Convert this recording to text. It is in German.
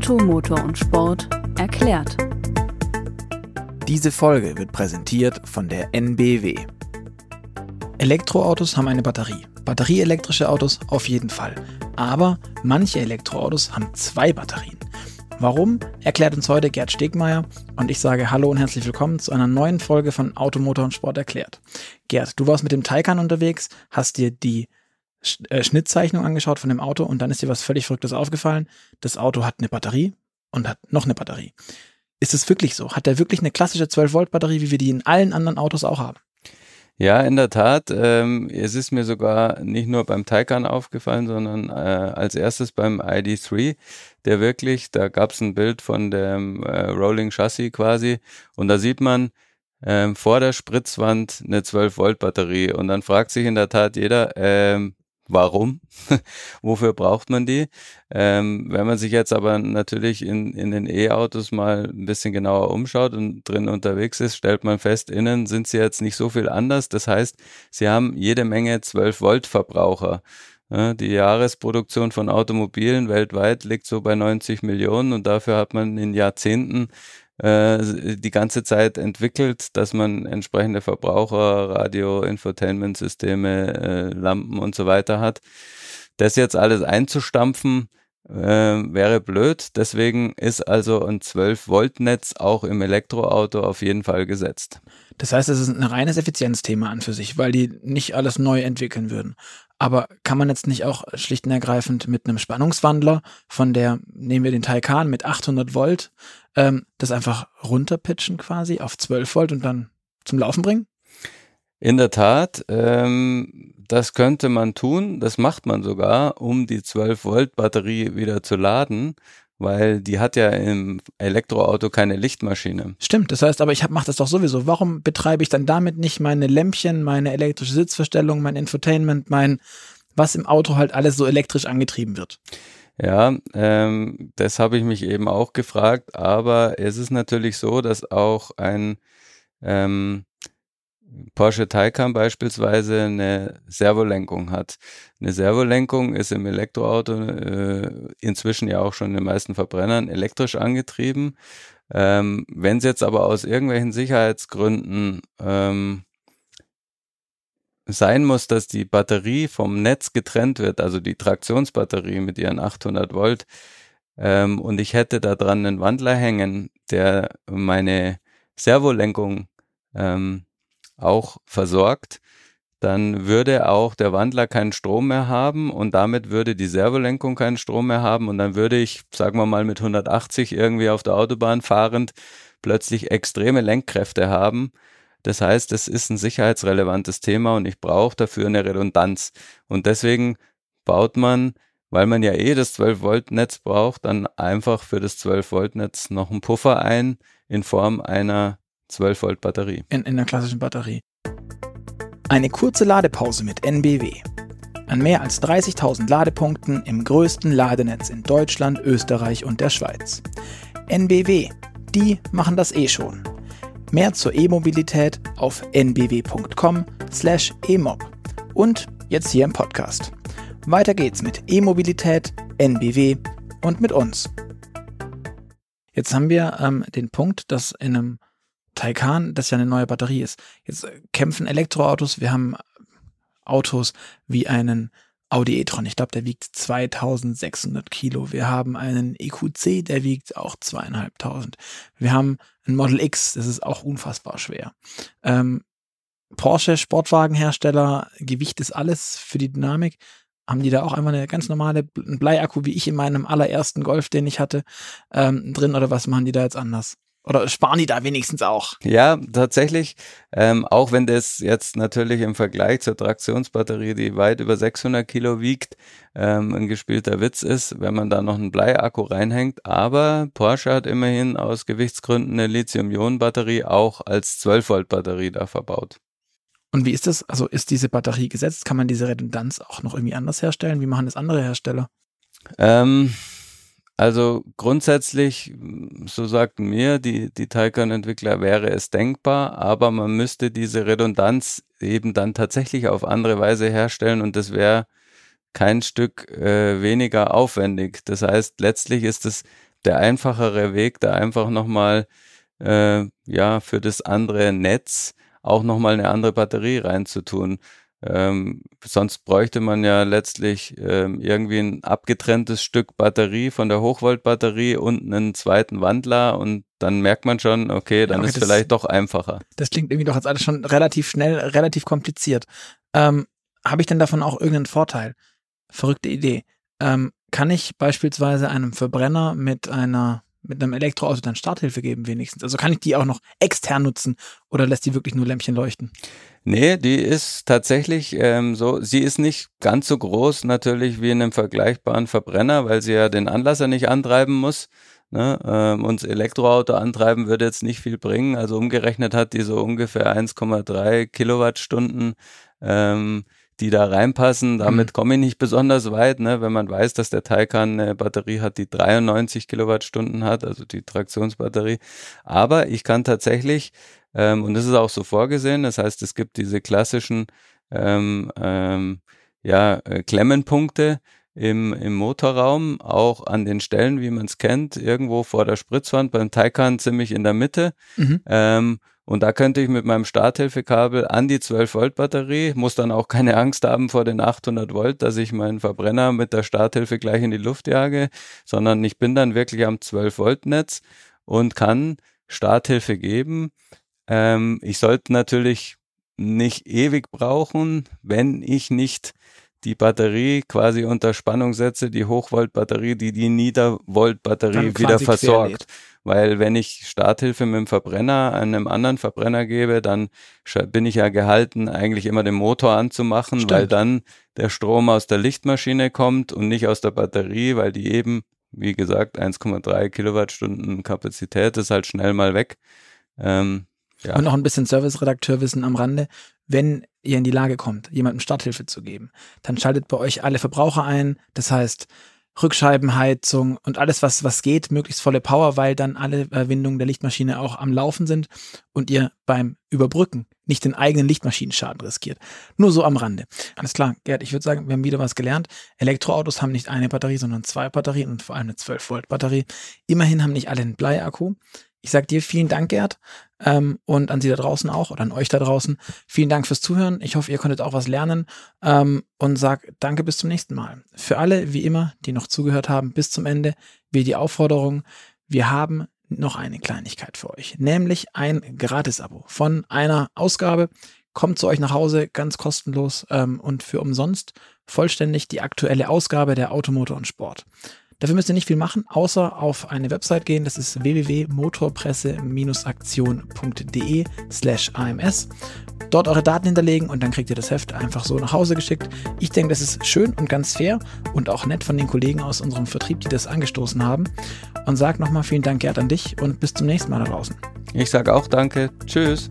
Auto, Motor und Sport erklärt. Diese Folge wird präsentiert von der NBW. Elektroautos haben eine Batterie. Batterieelektrische Autos auf jeden Fall. Aber manche Elektroautos haben zwei Batterien. Warum, erklärt uns heute Gerd Stegmeier und ich sage Hallo und herzlich willkommen zu einer neuen Folge von Automotor und Sport erklärt. Gerd, du warst mit dem Taycan unterwegs, hast dir die Schnittzeichnung angeschaut von dem Auto und dann ist dir was völlig Verrücktes aufgefallen. Das Auto hat eine Batterie und hat noch eine Batterie. Ist es wirklich so? Hat der wirklich eine klassische 12-Volt-Batterie, wie wir die in allen anderen Autos auch haben? Ja, in der Tat. Ähm, es ist mir sogar nicht nur beim Taycan aufgefallen, sondern äh, als erstes beim ID3, der wirklich, da gab es ein Bild von dem äh, Rolling Chassis quasi und da sieht man ähm, vor der Spritzwand eine 12-Volt-Batterie und dann fragt sich in der Tat jeder, ähm, warum, wofür braucht man die. Ähm, wenn man sich jetzt aber natürlich in, in den E-Autos mal ein bisschen genauer umschaut und drin unterwegs ist, stellt man fest, innen sind sie jetzt nicht so viel anders. Das heißt, sie haben jede Menge 12 Volt Verbraucher. Die Jahresproduktion von Automobilen weltweit liegt so bei 90 Millionen und dafür hat man in Jahrzehnten äh, die ganze Zeit entwickelt, dass man entsprechende Verbraucher, Radio, Infotainment-Systeme, äh, Lampen und so weiter hat. Das jetzt alles einzustampfen, äh, wäre blöd. Deswegen ist also ein 12-Volt-Netz auch im Elektroauto auf jeden Fall gesetzt. Das heißt, es ist ein reines Effizienzthema an für sich, weil die nicht alles neu entwickeln würden. Aber kann man jetzt nicht auch schlicht und ergreifend mit einem Spannungswandler von der, nehmen wir den Taycan mit 800 Volt, ähm, das einfach runterpitchen quasi auf 12 Volt und dann zum Laufen bringen? In der Tat, ähm, das könnte man tun, das macht man sogar, um die 12 Volt Batterie wieder zu laden weil die hat ja im Elektroauto keine Lichtmaschine. Stimmt, das heißt aber, ich mache das doch sowieso. Warum betreibe ich dann damit nicht meine Lämpchen, meine elektrische Sitzverstellung, mein Infotainment, mein, was im Auto halt alles so elektrisch angetrieben wird? Ja, ähm, das habe ich mich eben auch gefragt, aber es ist natürlich so, dass auch ein ähm, Porsche Taycan beispielsweise eine Servolenkung hat. Eine Servolenkung ist im Elektroauto äh, inzwischen ja auch schon in den meisten Verbrennern elektrisch angetrieben. Ähm, Wenn es jetzt aber aus irgendwelchen Sicherheitsgründen ähm, sein muss, dass die Batterie vom Netz getrennt wird, also die Traktionsbatterie mit ihren 800 Volt, ähm, und ich hätte da dran einen Wandler hängen, der meine Servolenkung ähm, auch versorgt, dann würde auch der Wandler keinen Strom mehr haben und damit würde die Servolenkung keinen Strom mehr haben und dann würde ich, sagen wir mal, mit 180 irgendwie auf der Autobahn fahrend plötzlich extreme Lenkkräfte haben. Das heißt, es ist ein sicherheitsrelevantes Thema und ich brauche dafür eine Redundanz. Und deswegen baut man, weil man ja eh das 12-Volt-Netz braucht, dann einfach für das 12-Volt-Netz noch einen Puffer ein in Form einer 12 Volt Batterie. In, in der klassischen Batterie. Eine kurze Ladepause mit NBW. An mehr als 30.000 Ladepunkten im größten Ladenetz in Deutschland, Österreich und der Schweiz. NBW, die machen das eh schon. Mehr zur E-Mobilität auf nbw.com/emob und jetzt hier im Podcast. Weiter geht's mit E-Mobilität, NBW und mit uns. Jetzt haben wir ähm, den Punkt, dass in einem Taycan, das ja eine neue Batterie ist. Jetzt kämpfen Elektroautos. Wir haben Autos wie einen Audi e-tron. Ich glaube, der wiegt 2600 Kilo. Wir haben einen EQC, der wiegt auch zweieinhalbtausend. Wir haben ein Model X, das ist auch unfassbar schwer. Ähm, Porsche Sportwagenhersteller, Gewicht ist alles für die Dynamik. Haben die da auch einfach eine ganz normale Bleiakku, wie ich in meinem allerersten Golf, den ich hatte, ähm, drin oder was machen die da jetzt anders? Oder sparen die da wenigstens auch? Ja, tatsächlich. Ähm, auch wenn das jetzt natürlich im Vergleich zur Traktionsbatterie, die weit über 600 Kilo wiegt, ähm, ein gespielter Witz ist, wenn man da noch einen Bleiakku reinhängt. Aber Porsche hat immerhin aus Gewichtsgründen eine Lithium-Ionen-Batterie auch als 12-Volt-Batterie da verbaut. Und wie ist das? Also ist diese Batterie gesetzt? Kann man diese Redundanz auch noch irgendwie anders herstellen? Wie machen das andere Hersteller? Ähm, also grundsätzlich, so sagten mir die, die Taycan-Entwickler, wäre es denkbar, aber man müsste diese Redundanz eben dann tatsächlich auf andere Weise herstellen und das wäre kein Stück äh, weniger aufwendig. Das heißt, letztlich ist es der einfachere Weg, da einfach nochmal äh, ja für das andere Netz auch nochmal eine andere Batterie reinzutun. Ähm, sonst bräuchte man ja letztlich ähm, irgendwie ein abgetrenntes Stück Batterie von der Hochvoltbatterie und einen zweiten Wandler und dann merkt man schon, okay, dann okay, ist das, vielleicht doch einfacher. Das klingt irgendwie doch jetzt alles schon relativ schnell, relativ kompliziert. Ähm, Habe ich denn davon auch irgendeinen Vorteil? Verrückte Idee. Ähm, kann ich beispielsweise einem Verbrenner mit einer mit einem Elektroauto dann Starthilfe geben wenigstens? Also kann ich die auch noch extern nutzen oder lässt die wirklich nur Lämpchen leuchten? Nee, die ist tatsächlich ähm, so, sie ist nicht ganz so groß natürlich wie in einem vergleichbaren Verbrenner, weil sie ja den Anlasser nicht antreiben muss. Ne? Ähm, und Elektroauto antreiben würde jetzt nicht viel bringen. Also umgerechnet hat die so ungefähr 1,3 Kilowattstunden ähm, die da reinpassen. Damit mhm. komme ich nicht besonders weit, ne? wenn man weiß, dass der Taycan eine Batterie hat, die 93 Kilowattstunden hat, also die Traktionsbatterie. Aber ich kann tatsächlich, ähm, und das ist auch so vorgesehen, das heißt, es gibt diese klassischen ähm, ähm, ja, äh, Klemmenpunkte, im, im Motorraum, auch an den Stellen, wie man es kennt, irgendwo vor der Spritzwand, beim Taycan ziemlich in der Mitte. Mhm. Ähm, und da könnte ich mit meinem Starthilfekabel an die 12 Volt Batterie, muss dann auch keine Angst haben vor den 800 Volt, dass ich meinen Verbrenner mit der Starthilfe gleich in die Luft jage, sondern ich bin dann wirklich am 12 Volt Netz und kann Starthilfe geben. Ähm, ich sollte natürlich nicht ewig brauchen, wenn ich nicht die Batterie quasi unter Spannung setze, die Hochvolt-Batterie, die die Niedervolt-Batterie wieder versorgt. Weil wenn ich Starthilfe mit dem Verbrenner einem anderen Verbrenner gebe, dann bin ich ja gehalten, eigentlich immer den Motor anzumachen, Stimmt. weil dann der Strom aus der Lichtmaschine kommt und nicht aus der Batterie, weil die eben, wie gesagt, 1,3 Kilowattstunden Kapazität ist halt schnell mal weg. Ähm, ja. Und noch ein bisschen Service-Redakteurwissen am Rande. Wenn ihr in die Lage kommt, jemandem Starthilfe zu geben, dann schaltet bei euch alle Verbraucher ein. Das heißt, Rückscheibenheizung und alles, was, was geht, möglichst volle Power, weil dann alle Windungen der Lichtmaschine auch am Laufen sind und ihr beim Überbrücken nicht den eigenen Lichtmaschinenschaden riskiert. Nur so am Rande. Alles klar, Gerd, ich würde sagen, wir haben wieder was gelernt. Elektroautos haben nicht eine Batterie, sondern zwei Batterien und vor allem eine 12-Volt-Batterie. Immerhin haben nicht alle einen Bleiakku. Ich sage dir vielen Dank, Gerd, ähm, und an Sie da draußen auch oder an euch da draußen. Vielen Dank fürs Zuhören. Ich hoffe, ihr konntet auch was lernen ähm, und sag Danke bis zum nächsten Mal. Für alle, wie immer, die noch zugehört haben, bis zum Ende, wie die Aufforderung, wir haben noch eine Kleinigkeit für euch, nämlich ein Gratis-Abo von einer Ausgabe. Kommt zu euch nach Hause, ganz kostenlos ähm, und für umsonst vollständig die aktuelle Ausgabe der Automotor und Sport. Dafür müsst ihr nicht viel machen, außer auf eine Website gehen. Das ist www.motorpresse-aktion.de slash AMS. Dort eure Daten hinterlegen und dann kriegt ihr das Heft einfach so nach Hause geschickt. Ich denke, das ist schön und ganz fair und auch nett von den Kollegen aus unserem Vertrieb, die das angestoßen haben. Und sag nochmal vielen Dank, Gerd, an dich und bis zum nächsten Mal da draußen. Ich sage auch danke. Tschüss.